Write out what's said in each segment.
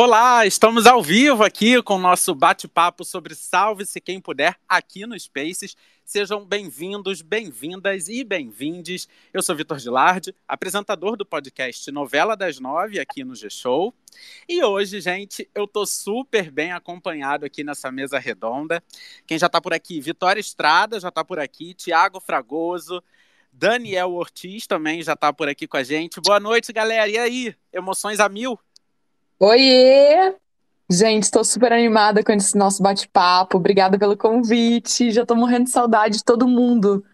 Olá, estamos ao vivo aqui com o nosso bate-papo sobre Salve-se Quem Puder aqui no Spaces. Sejam bem-vindos, bem-vindas e bem-vindes. Eu sou Vitor Gilardi, apresentador do podcast Novela das Nove aqui no G-Show. E hoje, gente, eu tô super bem acompanhado aqui nessa mesa redonda. Quem já tá por aqui? Vitória Estrada já tá por aqui, Tiago Fragoso, Daniel Ortiz também já tá por aqui com a gente. Boa noite, galera. E aí? Emoções a mil? Oiê! Gente, estou super animada com esse nosso bate-papo. Obrigada pelo convite. Já estou morrendo de saudade de todo mundo.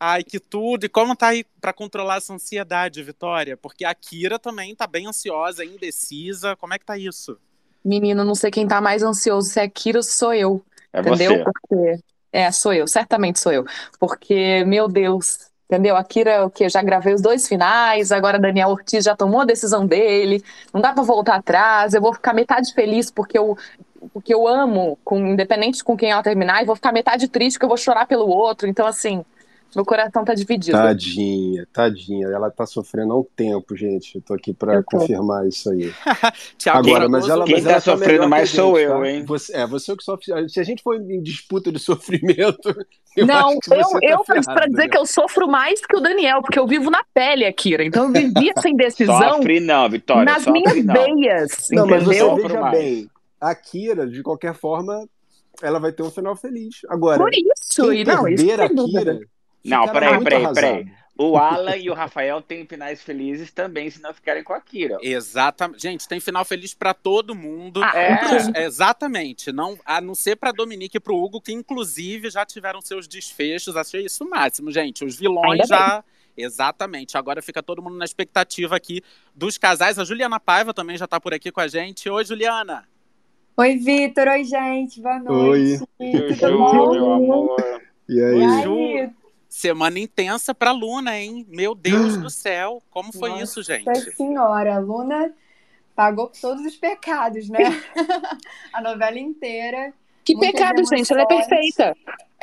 Ai, que tudo! E como tá aí para controlar essa ansiedade, Vitória? Porque a Kira também tá bem ansiosa, indecisa. Como é que tá isso? Menino, não sei quem tá mais ansioso, se é a Kira ou sou eu. É entendeu? você. Porque... É, sou eu, certamente sou eu. Porque, meu Deus, entendeu? A Kira, o que já gravei os dois finais, agora Daniel Ortiz já tomou a decisão dele, não dá pra voltar atrás, eu vou ficar metade feliz porque eu, porque eu amo, com, independente com quem ela terminar, e vou ficar metade triste porque eu vou chorar pelo outro, então assim, meu coração tá dividido. Tadinha, tadinha. Ela tá sofrendo há um tempo, gente. Eu tô aqui pra Eu tô. confirmar isso aí. Tiago Agora, mas ela, Quem mas tá ela sofrendo melhor que mais a sou gente, eu, tá? hein? Você, é, você que sofre. Se a gente for em disputa de sofrimento, eu Não, acho que eu, tá eu pra dizer né? que eu sofro mais que o Daniel, porque eu vivo na pele, Akira. Então eu vivi essa indecisão Sofre não, Vitória. nas sofre minhas não. veias, Não, mas você entendeu? Sofro veja mais. bem, a Kira, de qualquer forma, ela vai ter um final feliz. Agora, Por isso, quem e não, isso a. Kira, Não, peraí, peraí, arrasado. peraí. O Alan e o Rafael têm finais felizes também, se não ficarem com a Kira. Exatamente. Gente, tem final feliz pra todo mundo. Ah, É. Exatamente. Não, a não ser pra Dominique e pro Hugo, que inclusive já tiveram seus desfechos. Achei isso o máximo, gente. Os vilões Ainda já. Exatamente. Agora fica todo mundo na expectativa aqui dos casais. A Juliana Paiva também já tá por aqui com a gente. Oi, Juliana. Oi, Vitor. Oi, gente. Boa Oi. noite. Juju, Tudo bom? meu amor. E E aí? aí? Ju. Semana intensa pra Luna, hein? Meu Deus do céu. Como foi Nossa isso, gente? senhora, a Luna pagou por todos os pecados, né? a novela inteira. Que pecado, gente, ela é perfeita.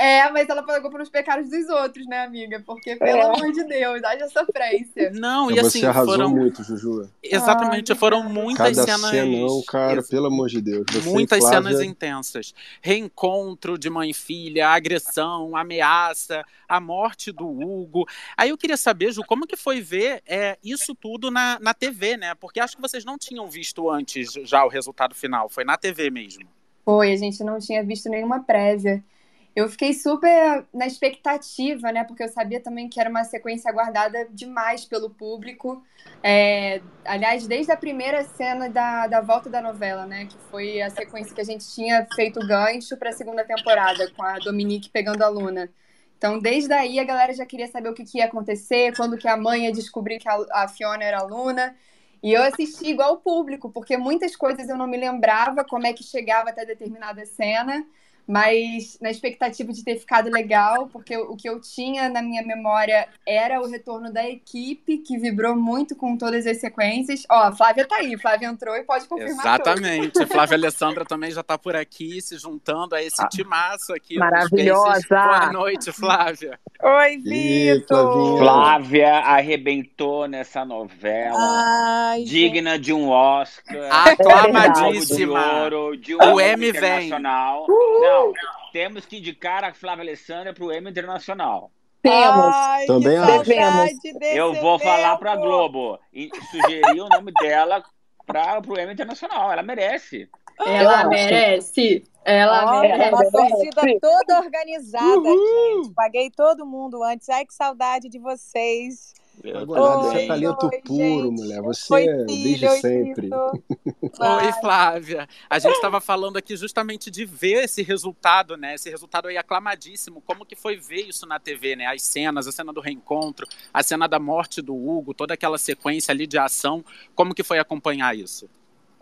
É, mas ela pagou pelos pecados dos outros, né, amiga? Porque, pelo É. amor de Deus, haja sofrência. Não, e Então você assim, arrasou foram. muito, Juju. Exatamente, Ai, foram muitas Cada cenas. cenão, cara, Ex- pelo amor de Deus. Você Muitas Flávia, cenas intensas. Reencontro de mãe e filha, agressão, ameaça, a morte do Hugo. Aí eu queria saber, Ju, como que foi ver é, isso tudo na, na TV, né? Porque acho que vocês não tinham visto antes já o resultado final. Foi na TV mesmo. Foi, a gente não tinha visto nenhuma prévia. Eu fiquei super na expectativa, né? Porque eu sabia também que era uma sequência aguardada demais pelo público. É, aliás, desde a primeira cena da, da volta da novela, né? Que foi a sequência que a gente tinha feito gancho para a segunda temporada, com a Dominique pegando a Luna. Então, desde aí, a galera já queria saber o que, que ia acontecer, quando que a mãe ia descobrir que a, a Fiona era a Luna. E eu assisti igual o público, porque muitas coisas eu não me lembrava como é que chegava até determinada cena, mas na expectativa de ter ficado legal, porque o que eu tinha na minha memória era o retorno da equipe, que vibrou muito com todas as sequências. Ó, a Flávia tá aí, Flávia entrou e pode confirmar tudo. Exatamente. Flávia Alessandra também já está por aqui, se juntando a esse Ah. timaço aqui. Maravilhosa. Boa noite, Flávia. Oi, Vitor! Flávia arrebentou nessa novela. Ai, digna de um Oscar. Aclamadíssima. De ouro, de um O M vem. Não, temos que indicar a Flávia Alessandra para o M Internacional. Temos. Ai, Também desse Eu vou falar para a. Globo e sugerir o nome dela para o M Internacional. Ela merece. Ela merece. Ela Olha, merece. uma torcida toda organizada, gente. Paguei todo mundo antes. Ai, que saudade de vocês. Agora, você é talento Oi, puro, gente. mulher. Você Oi, é filho, desde oi, sempre. Oi, Ai, Flávia. A gente estava falando aqui justamente de ver esse resultado, né? Esse resultado aí aclamadíssimo. Como que foi ver isso na TV, né? As cenas, a cena do reencontro, a cena da morte do Hugo, toda aquela sequência ali de ação. Como que foi acompanhar isso?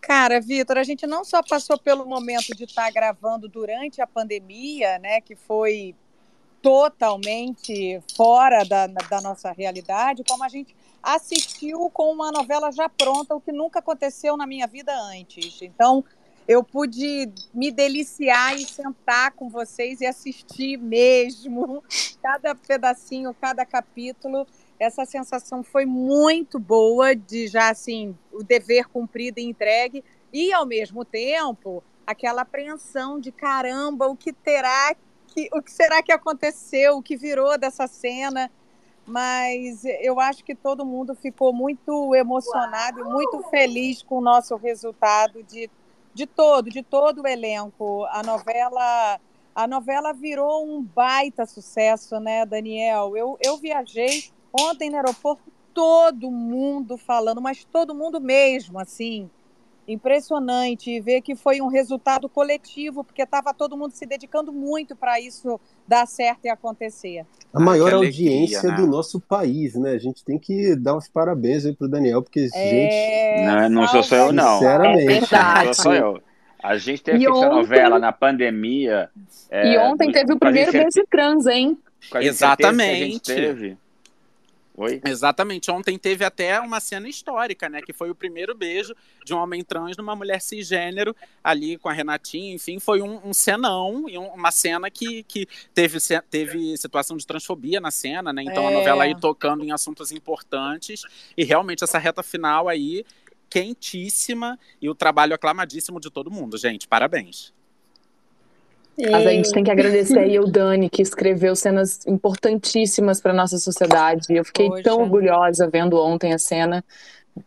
Cara, Vitor, a gente não só passou pelo momento de estar gravando durante a pandemia, né, que foi totalmente fora da, da nossa realidade, como a gente assistiu com uma novela já pronta, o que nunca aconteceu na minha vida antes. Então, eu pude me deliciar e sentar com vocês e assistir mesmo cada pedacinho, cada capítulo. Essa sensação foi muito boa de já assim o dever cumprido e entregue e ao mesmo tempo aquela apreensão de caramba, o que terá que o que será que aconteceu, o que virou dessa cena? Mas eu acho que todo mundo ficou muito emocionado Uau. e muito feliz com o nosso resultado de de todo, de todo o elenco. A novela, a novela virou um baita sucesso, né, Daniel? Eu, eu viajei ontem no aeroporto, todo mundo falando, mas todo mundo mesmo, assim. Impressionante ver que foi um resultado coletivo, porque estava todo mundo se dedicando muito para isso dar certo e acontecer. A maior ah, audiência alegria, né? do nosso país, né? A gente tem que dar os parabéns aí pro Daniel, porque, é... gente. Não, não sou só eu, não. Sinceramente. É não sou só eu. A gente teve essa ontem... novela na pandemia. É, e ontem teve o primeiro beijo trans, hein? Exatamente. Oi? Exatamente. Ontem teve até uma cena histórica, né? Que foi o primeiro beijo de um homem trans numa mulher cisgênero, ali com a Renatinha, enfim, foi um, um cenão e um, uma cena que, que teve, teve situação de transfobia na cena, né? Então é. a novela aí tocando em assuntos importantes. E realmente essa reta final aí, quentíssima, e o trabalho aclamadíssimo de todo mundo, gente. Parabéns. Mas a gente tem que agradecer aí o Dani, que escreveu cenas importantíssimas para nossa sociedade. Eu fiquei Poxa. tão orgulhosa vendo ontem a cena.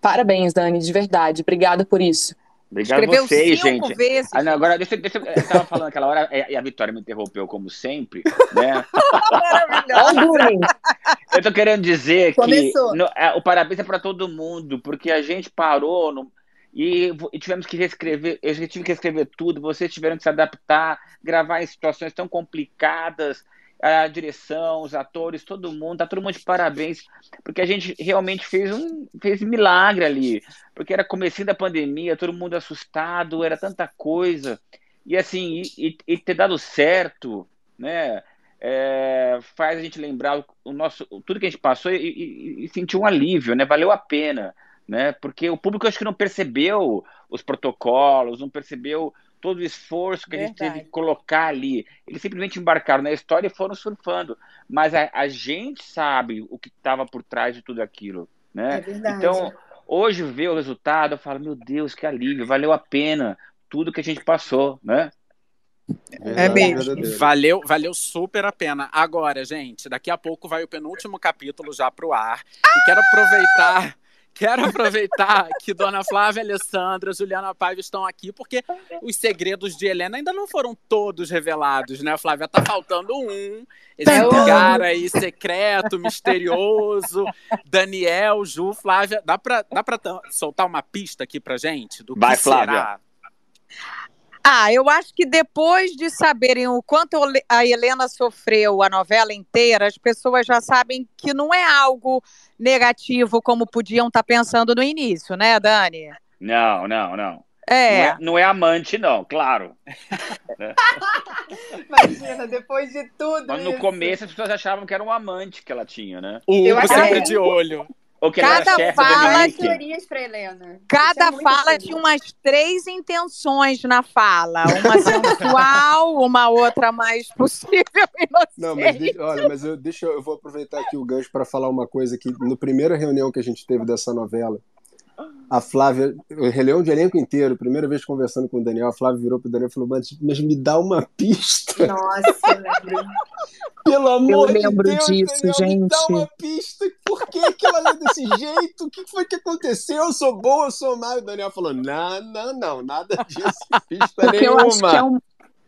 Parabéns, Dani, de verdade. Obrigada por isso. Obrigado Escreveu a vocês, gente. Vezes. Ah, não, agora, deixa, deixa, eu estava falando aquela hora e a Vitória me interrompeu, como sempre, né? eu tô querendo dizer Começou. que no, é, o parabéns é para todo mundo, porque a gente parou no, e, e, tivemos que reescrever, eu tive que escrever tudo, vocês tiveram que se adaptar, gravar em situações tão complicadas, a direção, os atores, todo mundo, tá todo mundo de parabéns, porque a gente realmente fez um fez milagre ali, porque era comecinho da pandemia, todo mundo assustado, era tanta coisa, e assim, e, e ter dado certo, né, é, faz a gente lembrar o nosso, tudo que a gente passou e, e sentir um alívio, né, valeu a pena, né? Porque o público acho que não percebeu os protocolos, não percebeu todo o esforço que Verdade. a gente teve que colocar ali. Eles simplesmente embarcaram na história e foram surfando. Mas a, a gente sabe o que estava por trás de tudo aquilo, né? É verdade. Então, hoje ver o resultado, eu falo, meu Deus, que alívio, valeu a pena tudo que a gente passou, né? É mesmo. Valeu, valeu super a pena. Agora, gente, daqui a pouco vai o penúltimo capítulo já pro ar. E quero aproveitar Quero aproveitar que Dona Flávia Alessandra, Juliana Paiva estão aqui, porque os segredos de Helena ainda não foram todos revelados, né, Flávia? Tá faltando um. Esse é lugar aí secreto, misterioso. Daniel, Ju, Flávia. Dá pra, dá pra soltar uma pista aqui pra gente? Do Vai, que Flávia. será? Ah, eu acho que depois de saberem o quanto a Helena sofreu a novela inteira, as pessoas já sabem que não é algo negativo como podiam estar tá pensando no início, né, Dani? Não, não, não. É. Não, é, não é amante, não, claro. Imagina, depois de tudo. Mas no isso. começo as pessoas achavam que era um amante que ela tinha, né? O Hugo sempre de olho. Ou que Cada era fala teorias para Helena. Cada é fala tinha umas três intenções na fala, uma sensual, uma outra mais possível inocente. Não, mas deixa, olha, mas eu, deixa eu vou aproveitar aqui o gancho para falar uma coisa que no primeira reunião que a gente teve dessa novela, a Flávia, o Leão de elenco inteiro, primeira vez conversando com o Daniel, a Flávia virou pro Daniel e falou: mas, mas me dá uma pista. Nossa, lembro. Pelo amor Eu lembro de Deus, disso, Daniel, gente. me dá uma pista. Por que, que ela é desse jeito? O que foi que aconteceu? Eu sou boa, eu sou má. E o Daniel falou: não, não, não, nada disso. Pista Porque nenhuma. eu acho que é um,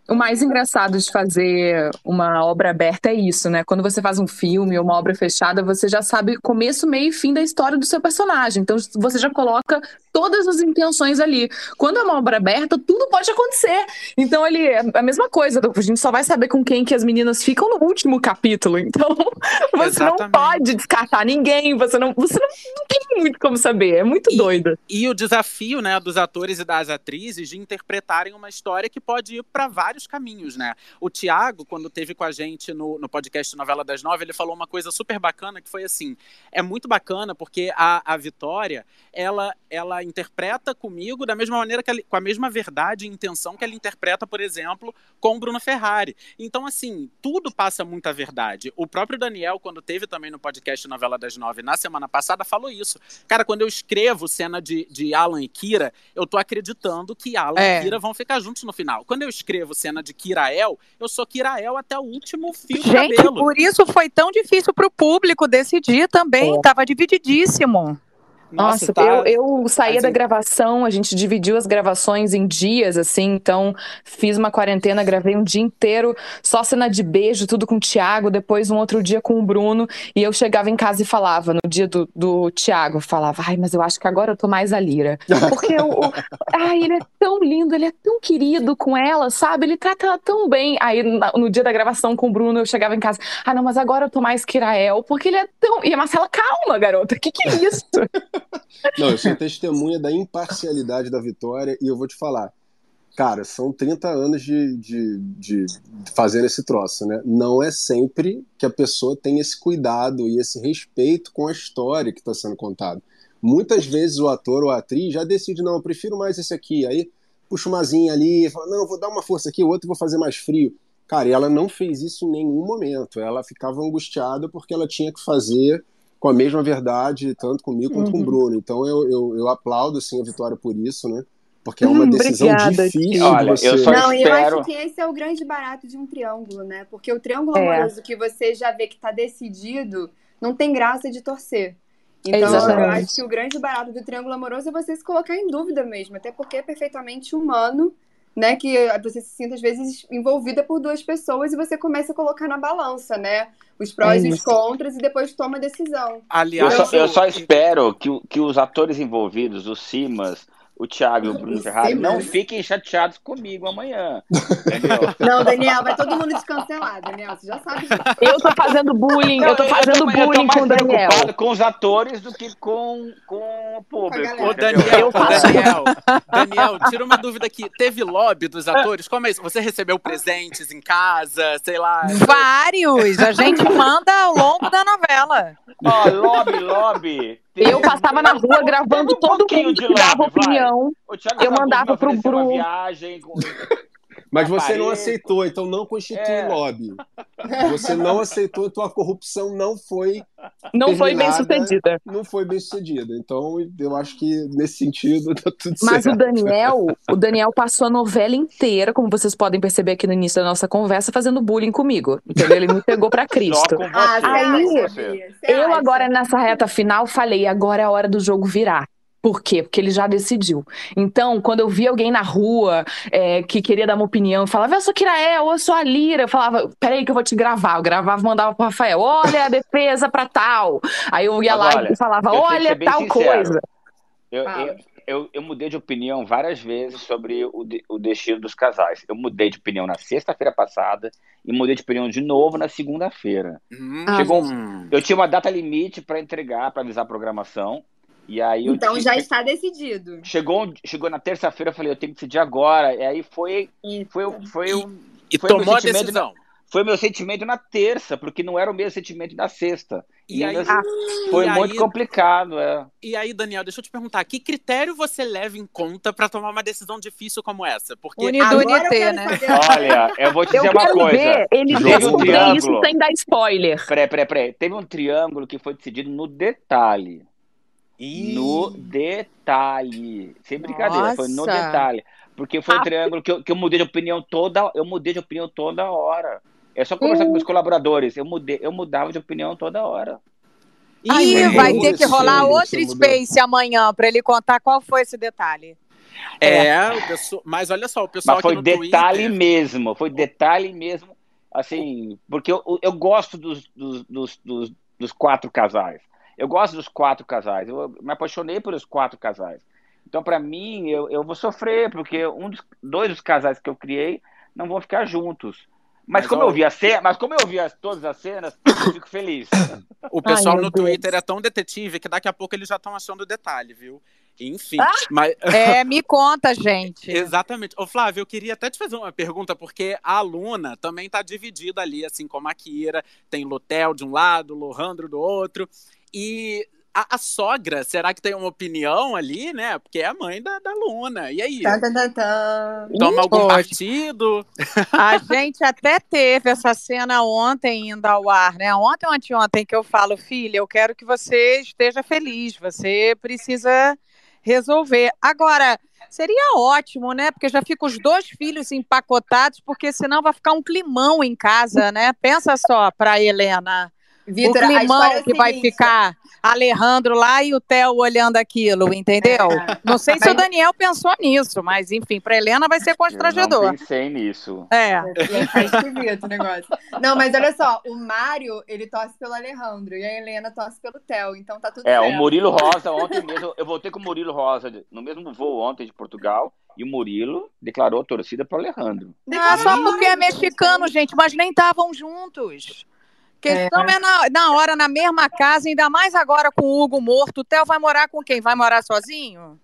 o mais engraçado de fazer uma obra aberta é isso, né? Quando você faz um filme ou uma obra fechada, você já sabe começo, meio e fim da história do seu personagem. Então você já coloca todas as intenções ali. Quando é uma obra aberta, tudo pode acontecer. Então ele é a mesma coisa. A gente só vai saber com quem que as meninas ficam no último capítulo. Então você Exatamente. não pode descartar ninguém. Você não, você não, não tem muito como saber. É muito E- doido. E o desafio, né, dos atores e das atrizes de interpretarem uma história que pode ir para vários vários caminhos, né? O Tiago, quando teve com a gente no, no podcast Novela das Nove, ele falou uma coisa super bacana que foi assim: é muito bacana porque a, a Vitória ela, ela interpreta comigo da mesma maneira que ela, com a mesma verdade e intenção que ela interpreta, por exemplo, com o Bruno Ferrari. Então, assim, tudo passa muita verdade. O próprio Daniel, quando teve também no podcast Novela das Nove na semana passada, falou isso. Cara, quando eu escrevo cena de, de Alan e Kira, eu tô acreditando que Alan é. e Kira vão ficar juntos no final. Quando eu escrevo cena de Kirael, eu sou Kirael até o último fio Gente, cabelo. por isso foi tão difícil pro público decidir também. É. Tava divididíssimo. Nossa, Nossa tá... eu, eu saía assim... da gravação, a gente dividiu as gravações em dias, assim, então fiz uma quarentena, gravei um dia inteiro, só cena de beijo, tudo com o Thiago, depois um outro dia com o Bruno, e eu chegava em casa e falava, no dia do, do Thiago, falava, ai, mas eu acho que agora eu tô mais a Lira. Porque o, o, ai, ele é tão lindo, ele é tão querido com ela, sabe? Ele trata ela tão bem. Aí no dia da gravação com o Bruno, eu chegava em casa, ah, não, mas agora eu tô mais Kirael, porque ele é tão. E a Marcela, calma, garota, o que, que é isso? Não, eu sou testemunha da imparcialidade da Vitória e eu vou te falar. Cara, são 30 anos de, de, de fazendo esse troço, né? Não é sempre que a pessoa tem esse cuidado e esse respeito com a história que está sendo contada. Muitas vezes o ator ou a atriz já decide, não, eu prefiro mais esse aqui. Aí puxa uma zinha ali, fala, não, vou dar uma força aqui, o outro vou fazer mais frio. Cara, e ela não fez isso em nenhum momento. Ela ficava angustiada porque ela tinha que fazer com a mesma verdade, tanto comigo quanto uhum. com o uhum. Bruno. Então eu, eu, eu, aplaudo assim, a Vitória por isso, né? Porque é uma hum, decisão obrigada, difícil. Olha, você... eu só Não, espero... eu acho que esse é o grande barato de um triângulo, né? Porque o triângulo é. amoroso que você já vê que está decidido, não tem graça de torcer. Então, Exatamente. eu acho que o grande barato do triângulo amoroso é você se colocar em dúvida mesmo, até porque é perfeitamente humano né, que você se sinta às vezes envolvida por duas pessoas e você começa a colocar na balança, né, os prós é e os contras e depois toma a decisão. Aliás, eu só, eu só espero que, que os atores envolvidos, os Simas, o Thiago e o Bruno Ferrari não fiquem chateados comigo amanhã. Entendeu? Não, Daniel, vai todo mundo descancelar, Daniel, você já sabe disso. Eu tô fazendo bullying, eu tô fazendo eu tô, bullying eu tô com o Daniel. com os atores do que com, com o público. Ô, Daniel, Daniel, Daniel, tira uma dúvida aqui. Teve lobby dos atores? Como é isso? Você recebeu presentes em casa, sei lá? Vários! A gente manda ao longo da novela. Ó, oh, lobby, lobby. Eu passava na rua gravando todo mundo que dava opinião. Eu mandava pro Bruno. Viagem com... Mas você não aceitou, então não constitui é. lobby. Você não aceitou, então a corrupção não foi. Não foi bem sucedida. Não foi bem sucedida. Então eu acho que nesse sentido tá tudo Mas certo. Mas o Daniel, o Daniel passou a novela inteira, como vocês podem perceber aqui no início da nossa conversa, fazendo bullying comigo. Entendeu? Ele me pegou para Cristo. Aí, eu agora nessa reta final falei, agora é a hora do jogo virar. Por quê? Porque ele já decidiu. Então, quando eu via alguém na rua é, que queria dar uma opinião, falava, eu sou Kirael, eu sou a Lira, eu falava, peraí que eu vou te gravar. Eu gravava e mandava pro Rafael, olha a defesa pra tal. Aí eu ia Mas lá e falava, olha tal sincero. coisa. Eu, eu, eu, eu, mudei de opinião várias vezes sobre o, de, o destino dos casais. Eu mudei de opinião na sexta-feira passada e mudei de opinião de novo na segunda-feira. Hum. Chegou, ah, eu tinha uma data limite para entregar, para avisar a programação. E aí então já está decidido. Chegou, chegou na terça-feira, eu falei, eu tenho que decidir agora. E aí foi. Foi, foi, foi, um, e, foi tomou a decisão. Na, foi meu sentimento na terça, porque não era o mesmo sentimento na sexta. E, e aí, foi e muito aí, complicado. É. E aí, Daniel, deixa eu te perguntar: que critério você leva em conta para tomar uma decisão difícil como essa? Porque Unidunité, né? Olha, eu vou te dizer eu uma coisa. Ver ele teve um triângulo. isso sem dar spoiler. Peraí, peraí, peraí. Teve um triângulo que foi decidido no detalhe. No detalhe. Sem brincadeira, Nossa. foi no detalhe. Porque foi um ah. triângulo que eu, que eu mudei de opinião toda, eu mudei de opinião toda hora. É só conversar com meus colaboradores. Eu mudei, eu mudava de opinião toda hora. Ih, vai ter que rolar outro Space amanhã para ele contar qual foi esse detalhe. É, é. Pessoal, mas olha só, o pessoal mas foi aqui no detalhe Twitter... mesmo, foi detalhe mesmo, assim, porque eu, eu gosto dos, dos, dos, dos quatro casais. Eu gosto dos quatro casais. Eu me apaixonei pelos quatro casais. Então, para mim, eu, eu vou sofrer, porque um dos, dois dos casais que eu criei não vão ficar juntos. Mas, mas como ó... eu vi a cena, mas como eu vi as, todas as cenas, eu fico feliz. O pessoal Ai, no Twitter é tão detetive que daqui a pouco eles já estão achando o detalhe, viu? Enfim. Ah, mas... É, me conta, gente. Exatamente. Ô, Flávio, eu queria até te fazer uma pergunta, porque a aluna também está dividida ali, assim como a Kira. Tem Lutel de um lado, Lohandro do outro. E a, a, sogra, será que tem uma opinião ali, né? Porque é a mãe da, da Luna. E aí? Tá, tá, tá, Toma algum partido? A gente até teve essa cena ontem indo ao ar, né? Ontem ou anteontem que eu falo, filha, eu quero que você esteja feliz. Você precisa resolver. Agora, seria ótimo, né? Porque já fica os dois filhos empacotados, porque senão vai ficar um climão em casa, né? Pensa só para Helena. Vitor, o climão é que vai ficar Alejandro lá e o Theo olhando aquilo, entendeu? É. Não sei se o Daniel pensou nisso, mas enfim, para Helena vai ser constrangedor. Eu não pensei nisso. É. É o negócio. Não, mas olha só, o Mário, ele torce pelo Alejandro e a Helena torce pelo Theo, então tá tudo É, certo. o Murilo Rosa ontem mesmo, eu voltei com o Murilo Rosa no mesmo voo ontem de Portugal. E o Murilo declarou torcida para o Alejandro. Ah, só porque é mexicano, gente, mas nem estavam juntos. Questão é, é na, na, hora, na mesma casa, ainda mais agora com o Hugo morto. O Theo vai morar com quem? Vai morar sozinho?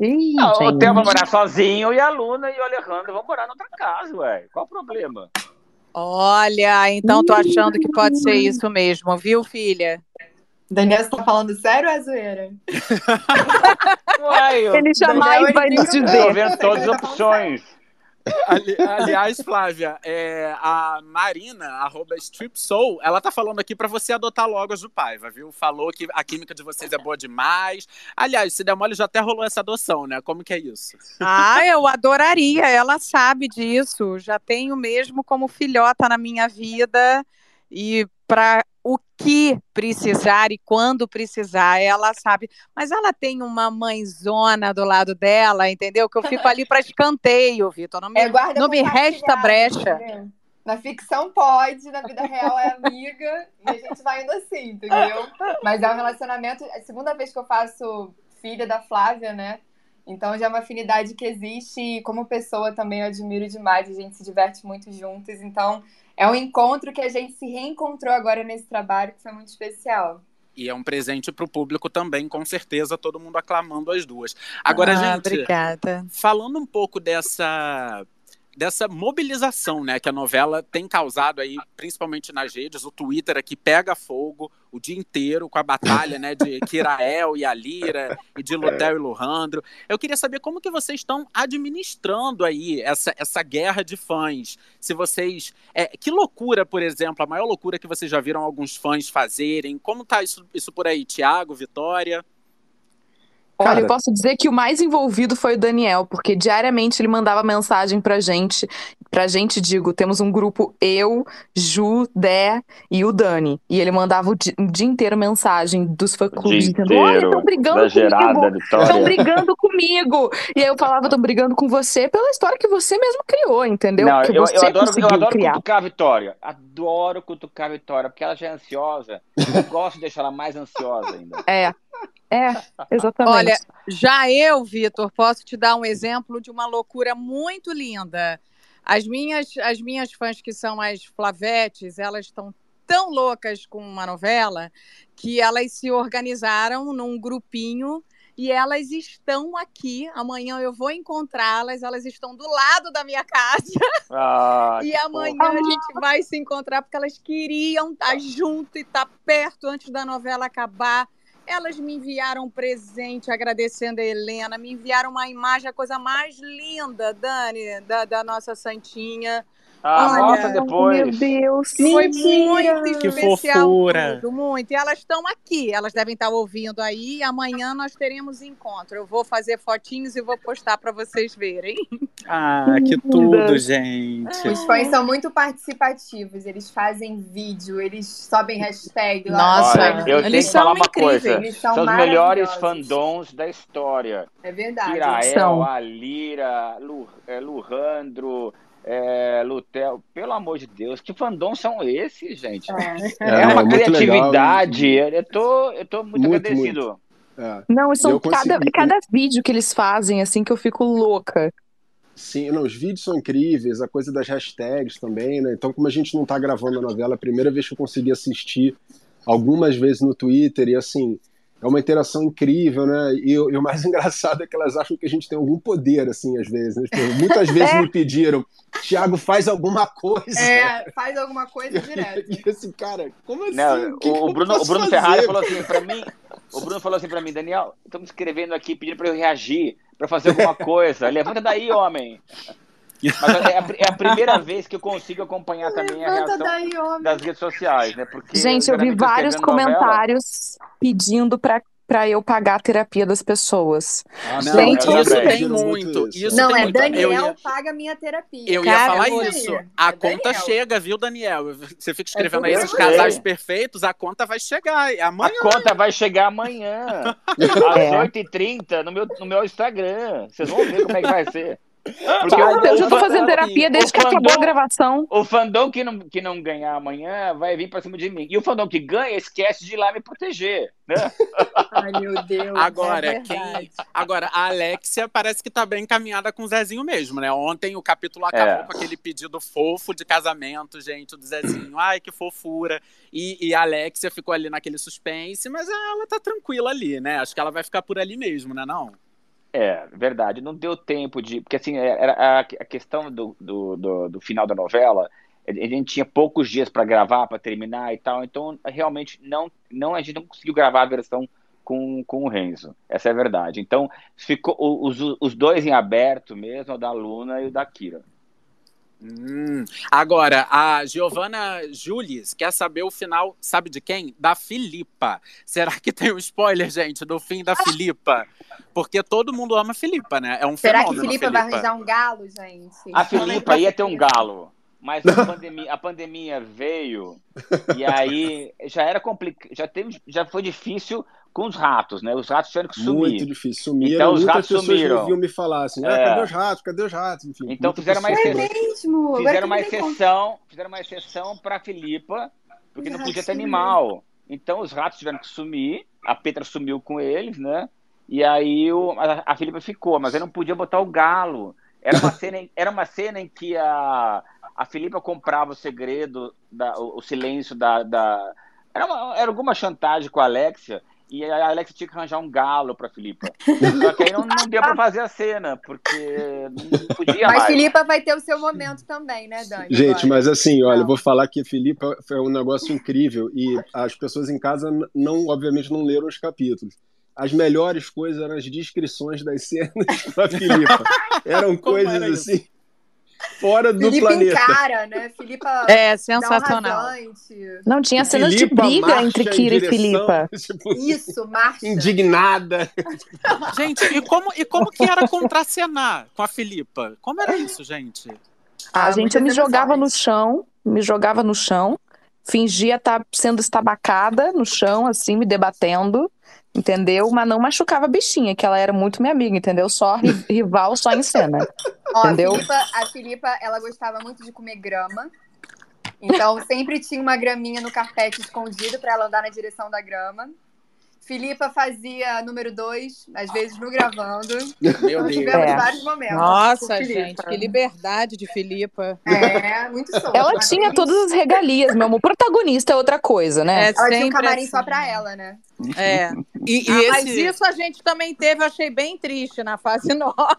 Ih, Não, o Theo vai morar sozinho e a Luna e o Alejandro vão morar noutra casa, ué. Qual o problema? Olha, então tô achando que pode ser isso mesmo, viu, filha? Daniel, você tá falando sério ou é zoeira? Uai, eu... Ele jamais vai nos dizer. Eu tô vendo todas as opções. Ali, aliás, Flávia, é, a Marina, arroba StripSoul, ela tá falando aqui para você adotar logo as do Paiva, viu? Falou que a química de vocês é boa demais. Aliás, se der mole, já até rolou essa adoção, né? Como que é isso? Ah, eu adoraria, ela sabe disso. Já tenho mesmo como filhota na minha vida. E para o que precisar e quando precisar, ela sabe. Mas ela tem uma mãezona do lado dela, entendeu? Que eu fico ali para escanteio, Vitor. Não me, é, não me resta brecha. Na ficção pode, na vida real é amiga, e a gente vai indo assim, entendeu? Mas é um relacionamento. É a segunda vez que eu faço filha da Flávia, né? Então já é uma afinidade que existe e como pessoa também eu admiro demais, a gente se diverte muito juntos. Então é um encontro que a gente se reencontrou agora nesse trabalho, que foi muito especial. E é um presente para o público também, com certeza, todo mundo aclamando as duas. Agora, ah, gente, obrigada. falando um pouco dessa dessa mobilização, né, que a novela tem causado aí, principalmente nas redes, o Twitter aqui pega fogo o dia inteiro com a batalha, né, de Kirael e Alira e de Lutel e Luhandro. Eu queria saber como que vocês estão administrando aí essa, essa guerra de fãs. Se vocês, é, que loucura, por exemplo, a maior loucura que vocês já viram alguns fãs fazerem? Como tá isso, isso por aí, Tiago, Vitória? Olha, eu posso dizer que o mais envolvido foi o Daniel, porque diariamente ele mandava mensagem pra gente. Pra gente, digo, temos um grupo eu, Ju, Dé e o Dani. E ele mandava o dia, o dia inteiro mensagem dos fã-clubes, dizendo: Olha, estão brigando comigo. Estão brigando comigo. E aí eu falava: estão brigando com você pela história que você mesmo criou, entendeu? Não, que eu, você eu adoro, eu adoro criar. cutucar a Vitória. Adoro cutucar a Vitória, porque ela já é ansiosa. Eu gosto de deixar ela mais ansiosa ainda. É. É, exatamente. Olha, já eu, Vitor, posso te dar um exemplo de uma loucura muito linda. As minhas, as minhas fãs que são as Flavetes, elas estão tão loucas com uma novela que elas se organizaram num grupinho e elas estão aqui. Amanhã eu vou encontrá-las. Elas estão do lado da minha casa. Ah, e amanhã porra. a gente vai se encontrar porque elas queriam estar junto e estar perto antes da novela acabar. Elas me enviaram um presente agradecendo a Helena, me enviaram uma imagem, a coisa mais linda, Dani, da, da nossa Santinha. Ah, Olha, mostra depois. Meu Deus. Foi muito que especial. Fofura. Tudo, muito. E elas estão aqui. Elas devem estar ouvindo aí. Amanhã nós teremos encontro. Eu vou fazer fotinhos e vou postar para vocês verem. Ah, que tudo, gente. Os fãs são muito participativos. Eles fazem vídeo, eles sobem hashtag. Nossa, Olha, eu tenho que falar uma coisa. São, são os melhores fandoms da história. É verdade. Kirael, Alira, Lu, é, Luhandro é, Lutel, pelo amor de Deus, que fandom são esses, gente? É, é, é uma criatividade. Legal. Eu tô, eu tô muito, muito agradecido. Muito. É. Não, são cada, cada vídeo que eles fazem, assim, que eu fico louca. Sim, não, os vídeos são incríveis, a coisa das hashtags também, né? Então, como a gente não tá gravando a novela, a primeira vez que eu consegui assistir algumas vezes no Twitter, e assim, é uma interação incrível, né? E, e, o mais engraçado é que elas acham que a gente tem algum poder, assim, às vezes. Né? Tipo, muitas vezes é. me pediram, Tiago, faz alguma coisa. É, faz alguma coisa direto. E assim, cara, como assim? Não, que o, que Bruno, o Bruno Ferrari falou assim para mim, o Bruno falou assim para mim, Daniel, estamos escrevendo aqui pedindo para eu reagir, para fazer alguma coisa. Levanta daí, homem. Mas é a, é a, primeira vez que eu consigo acompanhar também a reação daí, das redes sociais, né? Porque Gente, eu vi vários comentários novela. pedindo para para eu pagar a terapia das pessoas. Ah, não, Gente, isso tem muito. Isso não, tem é muito. Daniel ia... paga minha terapia. Eu ia falar isso. A é conta Daniel. chega, viu, Daniel? Você fica escrevendo é aí esses casais perfeitos, a conta vai chegar. Amanhã. A conta vai chegar amanhã. às é. 8h30 no meu, no meu Instagram. Vocês vão ver como é que vai ser. Porque eu, eu já tô fazendo terapia desde que fandom, acabou a gravação. O fandom que não, que não ganhar amanhã vai vir pra cima de mim. E o fandom que ganha esquece de ir lá me proteger. Né? Ai, meu Deus. Agora, é quem. Agora, a Alexia parece que tá bem encaminhada com o Zezinho mesmo, né? Ontem o capítulo acabou é. com aquele pedido fofo de casamento, gente, do Zezinho. Ai, que fofura. E, e a Alexia ficou ali naquele suspense, mas ela tá tranquila ali, né? Acho que ela vai ficar por ali mesmo, né? Não? É, verdade. Não deu tempo de. Porque, assim, é, era a, a questão do, do, do, do, final da novela, a gente tinha poucos dias para gravar, para terminar e tal, então realmente não, não, a gente não conseguiu gravar a versão com, com o Renzo. Essa é a verdade. Então, ficou os, os dois em aberto mesmo, o da Luna e o da Kira. Hum. Agora, a Giovanna Julis quer saber o final, sabe de quem? Da Filipa. Será que tem um spoiler, gente, do fim da Filipa? Porque todo mundo ama a Filipa, né? É um Será fenômeno. Será que Filipa, Filipa vai arranjar um galo, gente? A Filipa ia ter um galo. Mas a pandemia, a pandemia, veio e aí já era complicado, já teve, já foi difícil com os ratos, né? Os ratos tiveram que sumir. Muito difícil, sumiram. Então os ratos sumiram. Vinham me falar assim, ah, é. cadê os ratos? Cadê os ratos? Enfim, então fizeram uma, exceção, fizeram uma exceção, fizeram uma exceção para Filipa, porque não podia ter animal. Então os ratos tiveram que sumir, a Petra sumiu com eles, né? E aí o, a, a Filipa ficou, mas aí não podia botar o galo. Era uma cena, em, era uma cena em que a a Filipa comprava o segredo, da, o, o silêncio da. da... Era, uma, era alguma chantagem com a Alexia. E a Alexia tinha que arranjar um galo pra Filipa. Só que aí não, não deu pra fazer a cena, porque não podia mas mais. Filipa vai ter o seu momento também, né, Dani? Gente, agora. mas assim, olha, eu vou falar que a Filipa foi um negócio incrível. E as pessoas em casa, não, obviamente, não leram os capítulos as melhores coisas eram as descrições das cenas da Filipa. Eram Como coisas era assim fora do Filipe planeta. encara, né? Filipa é sensacional. Não tinha cenas Filipa de briga entre Kira e Filipa. Tipo, Isso, marcha. Indignada. Gente, e como, e como que era contracenar com a Filipa? Como era isso, gente? Ah, ah gente, eu me jogava no chão, me jogava no chão, fingia estar sendo estabacada no chão, assim, me debatendo entendeu? Mas não machucava a bichinha, que ela era muito minha amiga, entendeu? Só rival, só em cena. Ó, entendeu? A Filipa, a Filipa, ela gostava muito de comer grama. Então sempre tinha uma graminha no carpete escondido para ela andar na direção da grama. Filipa fazia número dois, às vezes no gravando. Meu Deus. Tivemos é. vários momentos. Nossa, gente, que liberdade de Filipa. É, muito solta. Ela tinha todas as regalias, meu amor. Protagonista é outra coisa, né? É, ela tinha um camarim assim. só pra ela, né? É. E, e ah, esse... Mas isso a gente também teve, eu achei bem triste na fase nova.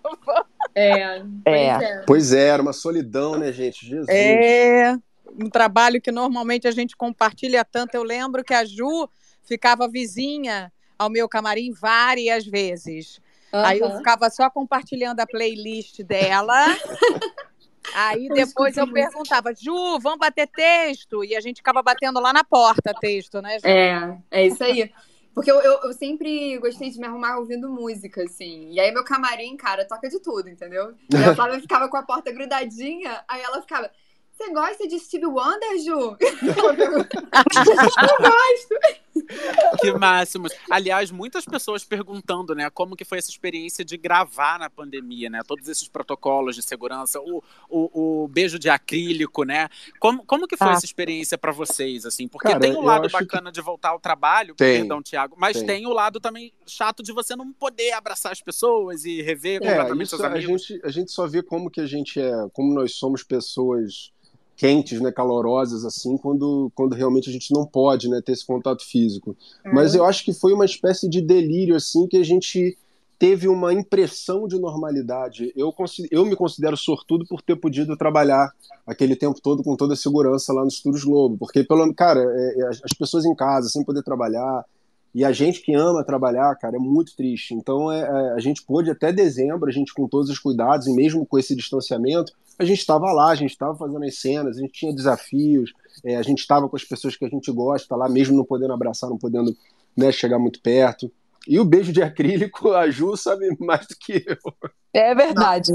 É. É. Pois é, era uma solidão, né, gente? Jesus. É. Um trabalho que normalmente a gente compartilha tanto. Eu lembro que a Ju ficava vizinha ao meu camarim várias vezes. Uhum. Aí eu ficava só compartilhando a playlist dela. Aí depois eu perguntava, Ju, vamos bater texto? E a gente ficava batendo lá na porta texto, né? Ju? É, é isso aí. Porque eu, eu, eu, sempre gostei de me arrumar ouvindo música, assim. E aí meu camarim, cara, toca de tudo, entendeu? E a Flávia ficava com a porta grudadinha, aí ela ficava, você gosta de Steve Wonder, Ju? eu gosto. Que máximo. Aliás, muitas pessoas perguntando, né, como que foi essa experiência de gravar na pandemia, né? Todos esses protocolos de segurança, o, o, o beijo de acrílico, né? Como, como que foi ah. essa experiência para vocês, assim? Porque Cara, tem o um lado bacana que... de voltar ao trabalho, tem, perdão, Tiago, mas tem. tem. o lado também chato de você não poder abraçar as pessoas e rever é, completamente seus amigos. A gente, a gente só vê como que a gente é, como nós somos pessoas quentes, né, calorosas assim, quando, quando realmente a gente não pode, né, ter esse contato físico. Uhum. Mas eu acho que foi uma espécie de delírio assim que a gente teve uma impressão de normalidade. Eu, eu me considero sortudo por ter podido trabalhar aquele tempo todo com toda a segurança lá no Estúdios Globo, porque pelo cara, é, é, as pessoas em casa sem poder trabalhar e a gente que ama trabalhar, cara, é muito triste. Então é, é a gente pôde até dezembro, a gente com todos os cuidados e mesmo com esse distanciamento, a gente estava lá, a gente estava fazendo as cenas, a gente tinha desafios, é, a gente estava com as pessoas que a gente gosta lá, mesmo não podendo abraçar, não podendo né, chegar muito perto. E o beijo de acrílico, a Ju sabe mais do que eu. É verdade.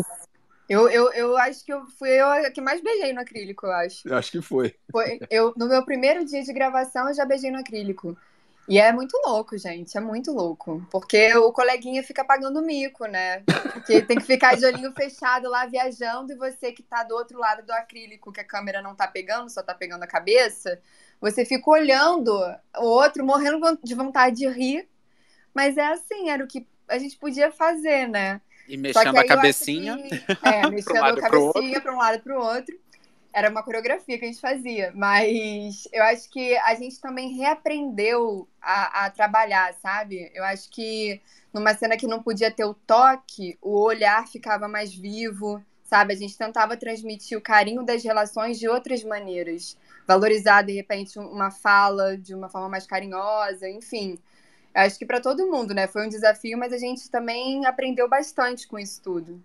Eu, eu, eu acho que eu fui eu que mais beijei no acrílico, eu acho. Acho que foi. foi. Eu, no meu primeiro dia de gravação, eu já beijei no acrílico. E é muito louco, gente, é muito louco. Porque o coleguinha fica pagando mico, né? Porque tem que ficar de olhinho fechado lá viajando e você que tá do outro lado do acrílico, que a câmera não tá pegando, só tá pegando a cabeça, você fica olhando o outro morrendo de vontade de rir. Mas é assim, era o que a gente podia fazer, né? E mexendo a cabecinha. Que, é, mexendo a cabecinha para um lado e para o outro era uma coreografia que a gente fazia, mas eu acho que a gente também reaprendeu a, a, trabalhar, sabe? Eu acho que numa cena que não podia ter o toque, o olhar ficava mais vivo, sabe? A gente tentava transmitir o carinho das relações de outras maneiras, valorizar de repente uma fala de uma forma mais carinhosa, enfim. Eu acho que para todo mundo, né? Foi um desafio, mas a gente também aprendeu bastante com isso tudo.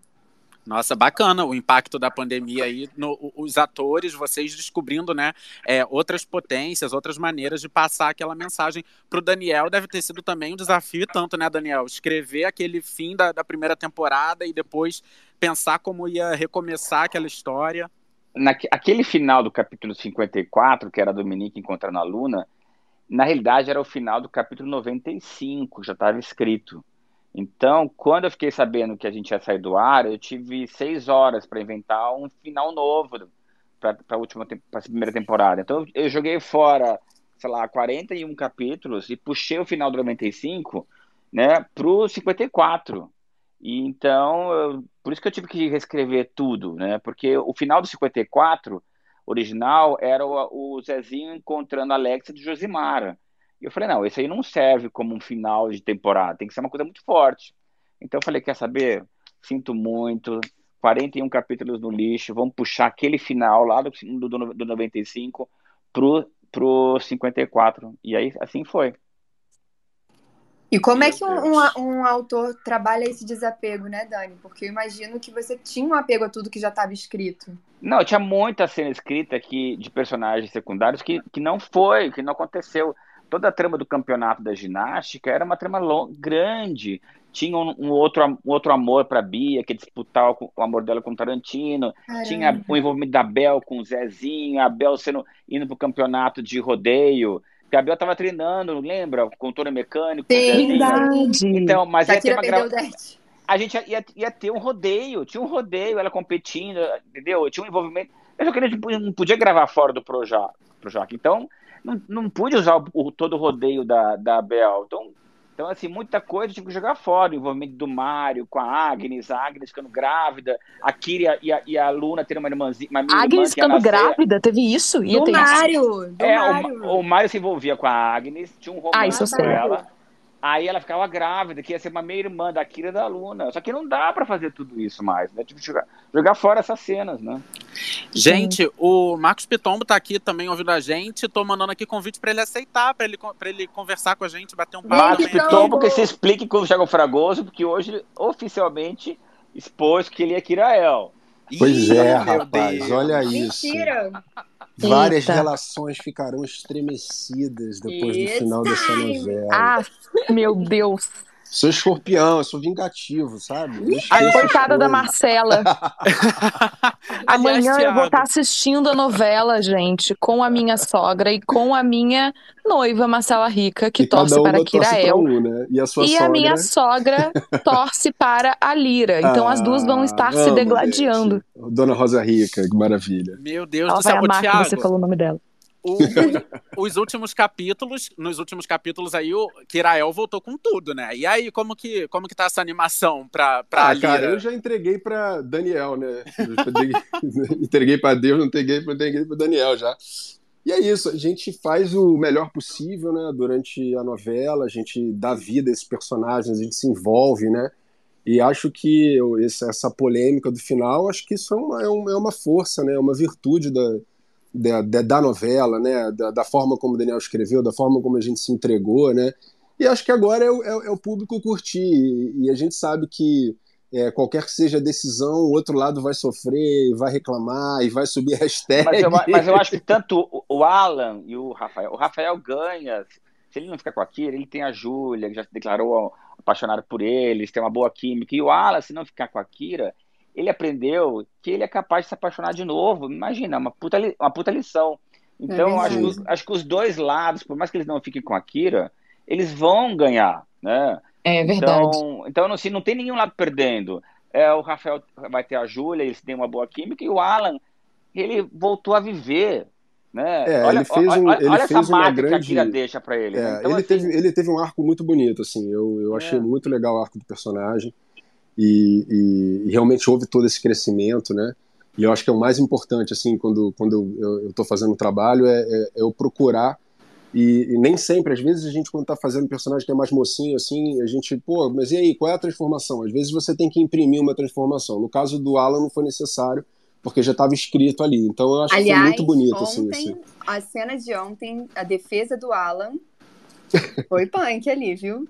Nossa, bacana o impacto da pandemia aí, no, os atores, vocês descobrindo, né, é, outras potências, outras maneiras de passar aquela mensagem para o Daniel. Deve ter sido também um desafio, tanto, né, Daniel? Escrever aquele fim da, da primeira temporada e depois pensar como ia recomeçar aquela história. Naque, aquele final do capítulo 54, que era a Dominique encontrando a Luna, na realidade era o final do capítulo 95, já estava escrito. Então, quando eu fiquei sabendo que a gente ia sair do ar, eu tive seis horas para inventar um final novo para a última pra primeira temporada. Então, eu joguei fora, sei lá, 41 capítulos e puxei o final do 95, né, pro 54. E então, eu, por isso que eu tive que reescrever tudo, né? Porque o final do 54 original era o, o Zezinho encontrando a Alexa do Josimara. E eu falei, não, esse aí não serve como um final de temporada, tem que ser uma coisa muito forte. Então eu falei, quer saber? Sinto muito, 41 capítulos no lixo, vamos puxar aquele final lá do, do, do 95 pro, pro 54. E aí, assim foi. E como é que um, um, um, autor trabalha esse desapego, né, Dani? Porque eu imagino que você tinha um apego a tudo que já estava escrito. Não, tinha muita cena escrita aqui de personagens secundários que, que não foi, que não aconteceu toda a trama do campeonato da ginástica era uma trama grande. Tinha um, um outro, um outro amor para Bia, que disputava o amor dela com o Tarantino. Caramba. Tinha o envolvimento da Bel com o Zezinho, a Bel sendo, indo para o campeonato de rodeio. Porque a Bel estava treinando, lembra? Com o Toro Mecânico. Verdade. Então, mas ia ter uma gra... A gente ia, ia ter um rodeio, tinha um rodeio, ela competindo, entendeu? Tinha um envolvimento. Eu só que a gente não podia gravar fora do Projac. Projac. Então, não, não pude usar o, o, todo o rodeio da, da Bel. Então, então, assim, muita coisa eu tive que jogar fora. O envolvimento do Mário com a Agnes, a Agnes ficando grávida, a Kira e a, e a Luna tendo uma irmãzinha. Uma Agnes ficando grávida, teve isso? Ia do Mário! Do é, Mário. O, o Mário se envolvia com a Agnes, tinha um romance ah, isso com ela. Aí ela ficava grávida, que ia ser uma meia-irmã da Kira da Luna. Só que não dá para fazer tudo isso mais, né? Tipo, jogar, jogar fora essas cenas, né? Gente, o Marcos Pitombo tá aqui também ouvindo a gente. Tô mandando aqui convite para ele aceitar, para ele, pra ele conversar com a gente, bater um papo. Marcos Pitombo, que se explique com o Thiago Fragoso, porque hoje oficialmente expôs que ele é Kirael. Pois Ih, é, rapaz, Deus. olha isso. Mentira. Várias Eita. relações ficarão estremecidas depois Eita. do final dessa novela. Ah, meu Deus. Sou escorpião, sou vingativo, sabe? A coitada da Marcela. Amanhã eu vou estar tá assistindo a novela, gente, com a minha sogra e com a minha noiva, Marcela Rica, que torce para Kirael. Um, né? E, a, sua e sogra... a minha sogra torce para a Lira. Então ah, as duas vão estar se degladiando. Gente. Dona Rosa Rica, que maravilha. Meu Deus Ela do céu, vai amar que você falou o nome dela. O, os últimos capítulos, nos últimos capítulos aí, o Kirael voltou com tudo, né? E aí, como que, como que tá essa animação pra, pra ah, cara, eu já entreguei pra Daniel, né? entreguei pra Deus, não entreguei, entreguei pra Daniel já. E é isso, a gente faz o melhor possível, né? Durante a novela, a gente dá vida a esses personagens, a gente se envolve, né? E acho que essa polêmica do final, acho que isso é uma, é uma força, né? É uma virtude da, da, da novela, né? Da, da, forma como o Daniel escreveu, da forma como a gente se entregou, né? E acho que agora é, o, é, é o público curtir. E, e, a gente sabe que é, qualquer que seja a decisão, o outro lado vai sofrer, vai reclamar e vai subir hashtag. Mas eu, mas eu acho que tanto o Alan e o Rafael, o Rafael ganha. Se ele não ficar com a Kira, ele tem a Júlia, que já se declarou apaixonado por eles, tem uma boa química. E o Alan, se não ficar com a Kira, ele aprendeu que ele é capaz de se apaixonar de novo. Imagina, uma puta, uma puta lição. Então, é acho, que, acho que os dois lados, por mais que eles não fiquem com a Kira, eles vão ganhar, né? É verdade. Então, então assim, não tem nenhum lado perdendo. É, o Rafael vai ter a Júlia, eles têm uma boa química, e o Alan, ele voltou a viver. Né? É, olha, ele fez, um, olha, ele olha fez uma grande... que a deixa para ele. É, né? então, ele, assim... teve, ele teve um arco muito bonito, assim. Eu, eu achei é. muito legal o arco do personagem. E, e, realmente houve todo esse crescimento, né? E eu acho que é o mais importante, assim, quando, quando eu estou fazendo um trabalho, é, é, é, eu procurar. E, e, nem sempre, às vezes a gente, quando está fazendo um personagem que é mais mocinho, assim, a gente, pô, mas e aí, qual é a transformação? Às vezes você tem que imprimir uma transformação. No caso do Alan, não foi necessário, porque já estava escrito ali. Então eu acho Aliás, que foi muito bonito, assim, ontem, assim. A cena de ontem, a defesa do Alan foi punk ali, viu?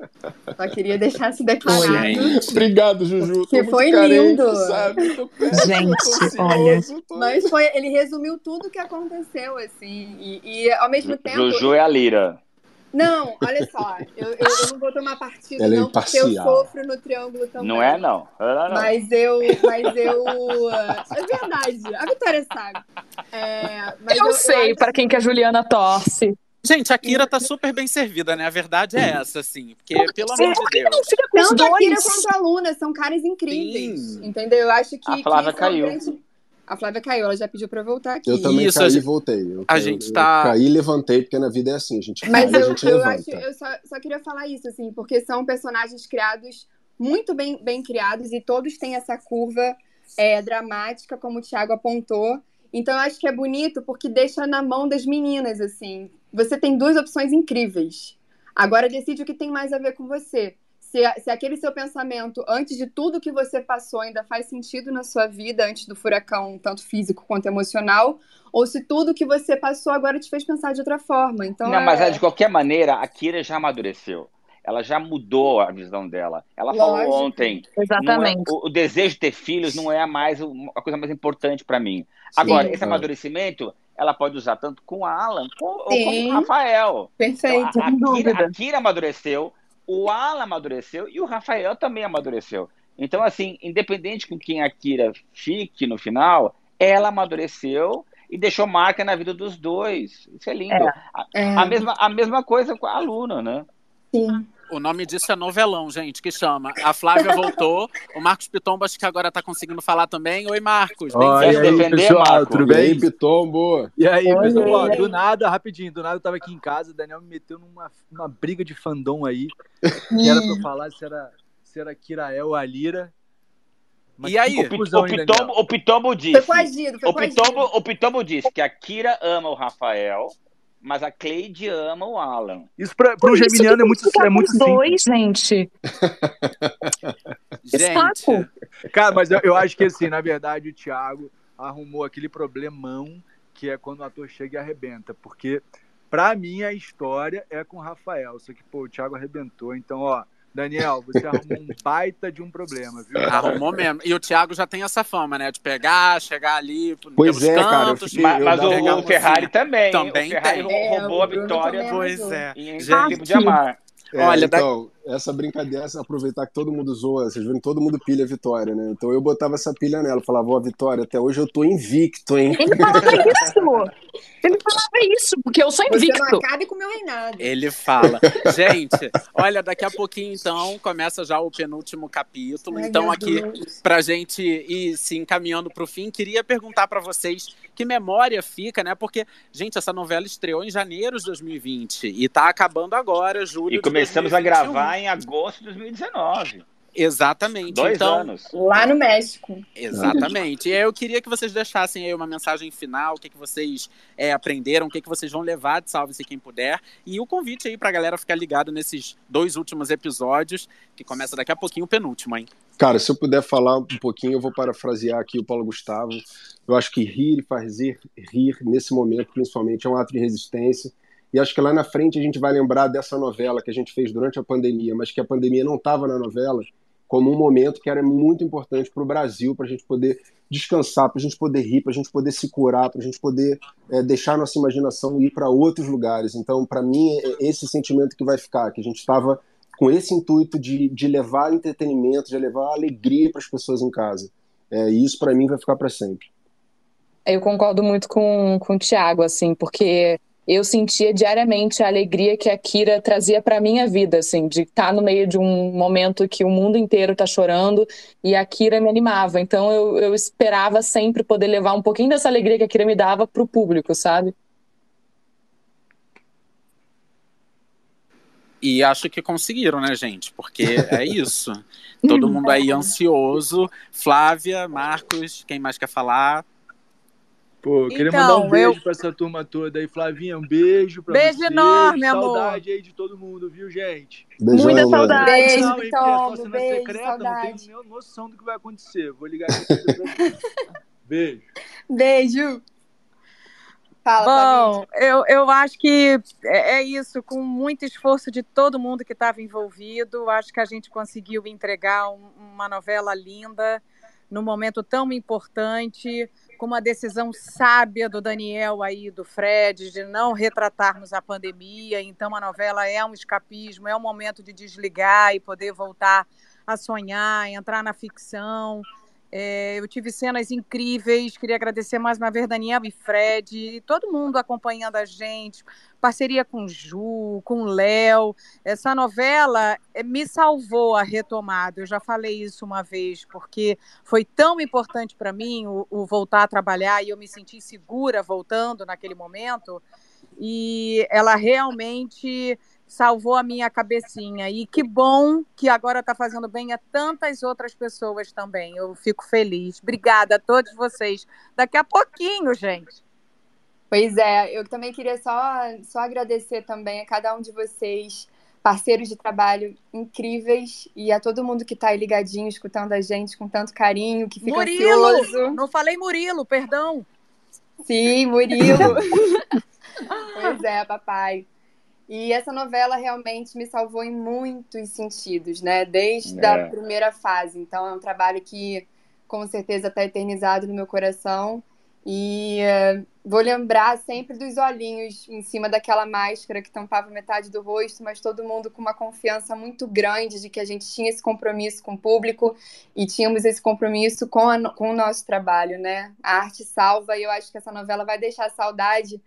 Só queria deixar se declarado. Obrigado, Juju. Que foi lindo. Carente, Gente, olha. Mas foi, ele resumiu tudo o que aconteceu, assim. E, e ao mesmo tempo. Juju é a Lira. Não, olha só, eu, eu, eu, não vou tomar partido, Ela é não, porque eu sofro no triângulo também. Não é, não. não, não. Mas eu. Mas eu. É verdade, a Vitória sabe. É, eu, eu, sei acho... para quem que a Juliana torce. Gente, a Kira tá super bem servida, né? A verdade é essa, assim. Porque, pelo amor de Deus. Tanto a Kira quanto a Luna são caras incríveis. Sim. Entendeu? Eu acho que. A Flávia que caiu. A Flávia caiu, ela já pediu pra voltar aqui. Eu também Isso, caí gente... e voltei. Eu, a gente tá. Eu caí e levantei, porque na vida é assim, a gente Mas cai, eu, a gente eu levanta. Acho, eu só, só queria falar isso, assim, porque são personagens criados, muito bem, bem criados, e todos têm essa curva é, dramática, como o Thiago apontou. Então, eu acho que é bonito porque deixa na mão das meninas, assim. Você tem duas opções incríveis. Agora decide o que tem mais a ver com você. Se, se aquele seu pensamento, antes de tudo que você passou, ainda faz sentido na sua vida, antes do furacão, tanto físico quanto emocional, ou se tudo que você passou agora te fez pensar de outra forma. Então, Não, é... mas de qualquer maneira, a Kira já amadureceu ela já mudou a visão dela. Ela Lógico. falou ontem. É Exatamente. É, o, o, desejo de ter filhos não é mais a coisa mais importante para mim. Sim, Agora, esse amadurecimento, ela pode usar tanto com a Alan com, ou com o Rafael. Perfeito. Então, a, a, Kira, a Kira amadureceu, o Alan amadureceu e o Rafael também amadureceu. Então, assim, independente com quem a Kira fique no final, ela amadureceu e deixou marca na vida dos dois. Isso é lindo. É. A, é. a, mesma, a mesma coisa com a aluna, né? Sim. O nome disso é novelão, gente, que chama. A Flávia voltou. O Marcos Pitombo acho que agora tá conseguindo falar também. Oi, Marcos. Bem Oi, defender, pessoal, Marcos. Tudo bem, Pitombo? E aí, Oi, pessoal? Do nada, rapidinho, do nada eu tava aqui em casa, o Daniel me meteu numa, numa briga de fandom aí. que era pra eu falar se era, se era Kirael ou Alira. Mas e aí? O, o, Pitombo, o Pitombo disse. Foi coagido, foi o, Pitombo, o Pitombo disse que a Kira ama o Rafael mas a Cleide ama o Alan. Isso para o Geminiano é muito, é muito dois, gente. gente. Cara, mas eu, eu, acho que assim, na verdade, o Thiago arrumou aquele problemão que é quando o ator chega e arrebenta. Porque, para mim, a história é com o Rafael. Só que, pô, o Thiago arrebentou. Então, ó, Daniel, você arrumou um baita de um problema, viu? Arrumou mesmo. E o Thiago já tem essa fama, né? De pegar, chegar ali pois é, cantos. Cara, fiquei, mas o, o Ferrari também. Também o Ferrari tem. roubou é, a vitória pois é. em, em Amar. É, Olha, então, da... essa brincadeira, aproveitar que todo mundo zoa, vocês viram, todo mundo pilha a Vitória, né? Então eu botava essa pilha nela, falava, ó, Vitória, até hoje eu tô invicto, hein? Ele falava isso! Ele falava isso, porque eu sou invicto. Você não acabe com o meu reinado. Ele fala. Gente, olha, daqui a pouquinho, então, começa já o penúltimo capítulo. Ai, então, aqui, Deus. pra gente ir se encaminhando pro fim, queria perguntar para vocês que memória fica, né? Porque, gente, essa novela estreou em janeiro de 2020 e tá acabando agora, julho E começamos a gravar em agosto de 2019. Exatamente. Dois então, anos. Lá no México. Exatamente. E aí eu queria que vocês deixassem aí uma mensagem final, o que, que vocês é, aprenderam, o que, que vocês vão levar de Salve-se Quem Puder. E o convite aí pra galera ficar ligado nesses dois últimos episódios, que começa daqui a pouquinho o penúltimo, hein? Cara, se eu puder falar um pouquinho, eu vou parafrasear aqui o Paulo Gustavo. Eu acho que rir e fazer rir nesse momento, principalmente, é um ato de resistência. E acho que lá na frente a gente vai lembrar dessa novela que a gente fez durante a pandemia, mas que a pandemia não estava na novela, como um momento que era muito importante para o Brasil, para a gente poder descansar, para a gente poder rir, para a gente poder se curar, para a gente poder é, deixar nossa imaginação ir para outros lugares. Então, para mim, é esse sentimento que vai ficar, que a gente estava com esse intuito de, de levar entretenimento, de levar alegria para as pessoas em casa. É, e isso, para mim, vai ficar para sempre. Eu concordo muito com, com o Thiago, assim, porque eu sentia diariamente a alegria que a Kira trazia para minha vida, assim, de estar tá no meio de um momento que o mundo inteiro está chorando e a Kira me animava. Então eu, eu esperava sempre poder levar um pouquinho dessa alegria que a Kira me dava para o público, sabe? E acho que conseguiram, né, gente? Porque é isso. Todo mundo aí ansioso. Flávia, Marcos, quem mais quer falar? Pô, queria então, mandar um beijo eu... pra essa turma toda aí. Flavinha, um beijo pra beijo você. Beijo enorme, Saudade amor. Saudade aí de todo mundo, viu, gente? Beijão, Muita saudade. Beijo, não, hein, Tom, só beijo, secreta, saudade. não tenho noção do que vai acontecer. Vou ligar aqui. beijo. Beijo. Fala, Bom, eu, eu acho que é, é isso, com muito esforço de todo mundo que estava envolvido, acho que a gente conseguiu entregar um, uma novela linda, num momento tão importante, com uma decisão sábia do Daniel aí, do Fred, de não retratarmos a pandemia. Então, a novela é um escapismo, é um momento de desligar e poder voltar a sonhar, entrar na ficção. É, eu tive cenas incríveis, queria agradecer mais uma vez Daniel e Fred, todo mundo acompanhando a gente, parceria com Ju, com Léo. Essa novela eh, me salvou a retomada, eu já falei isso uma vez, porque foi tão importante para mim o, o voltar a trabalhar e eu me senti segura voltando naquele momento, e ela realmente salvou a minha cabecinha. E que bom que agora está fazendo bem a tantas outras pessoas também. Eu fico feliz. Obrigada a todos vocês. Daqui a pouquinho, gente. Pois é, eu também queria só, só agradecer também a cada um de vocês, parceiros de trabalho incríveis, e a todo mundo que está aí ligadinho, escutando a gente com tanto carinho, que fica Murilo! ansioso. Não falei Murilo, perdão. Sim, Murilo. pois é, papai. E essa novela realmente me salvou em muitos sentidos, né? Desde é. a primeira fase. Então é um trabalho que com certeza está eternizado no meu coração. E uh, vou lembrar sempre dos olhinhos em cima daquela máscara que tampava metade do rosto, mas todo mundo com uma confiança muito grande de que a gente tinha esse compromisso com o público e tínhamos esse compromisso com, a, com o nosso trabalho, né? A arte salva e eu acho que essa novela vai deixar saudade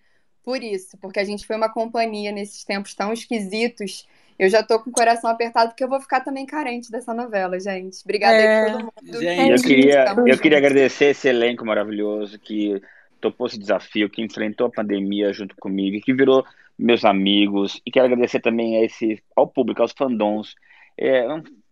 por isso, porque a gente foi uma companhia nesses tempos tão esquisitos. Eu já tô com o coração apertado porque eu vou ficar também carente dessa novela, gente. Obrigada é. aí todo mundo. Gente, eu queria, eu queria agradecer esse elenco maravilhoso que topou esse desafio, que enfrentou a pandemia junto comigo, que virou meus amigos. E quero agradecer também a esse, ao público, aos fandoms. É,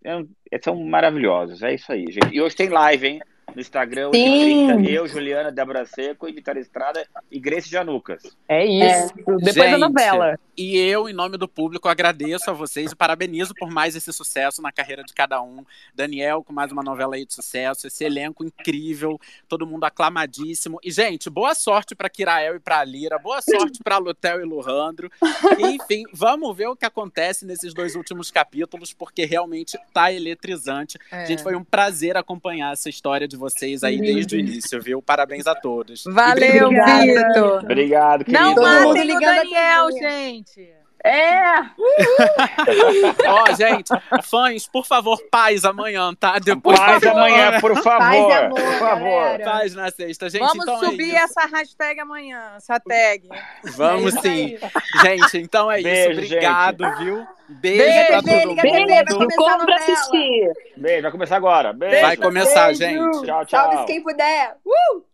é, é, são maravilhosos, é isso aí, gente. E hoje tem live, hein? No Instagram, hoje 30, eu, Juliana, Débora Seco, Vitória Estrada e Grace Janucas. É isso. É. Depois Gente, da novela. E eu, em nome do público, agradeço a vocês e parabenizo por mais esse sucesso na carreira de cada um. Daniel, com mais uma novela aí de sucesso, esse elenco incrível, todo mundo aclamadíssimo. E, gente, boa sorte para Kirael e para Lira, boa sorte para Lutel e Luhandro. E, enfim, vamos ver o que acontece nesses dois últimos capítulos, porque realmente tá eletrizante. É. Gente, foi um prazer acompanhar essa história de vocês aí desde o início, viu? Parabéns a todos. Valeu, Vitor. Obrigado, querido. Não matem o Daniel, gente. É! Ó, oh, gente, fãs, por favor, paz amanhã, tá? Depois paz amanhã, por favor. Paz, amor, por favor. Galera. Paz na sexta, gente. Vamos então subir é essa hashtag amanhã, essa tag. Vamos é sim. Gente, então é Beijo, isso. Obrigado, gente. viu? Beijo, Beijo pra todo mundo. Beijo, corra pra assistir. Beijo, vai começar agora. Beijo. Vai começar, Beijo. gente. Tchau, tchau. Salve quem puder. Uh!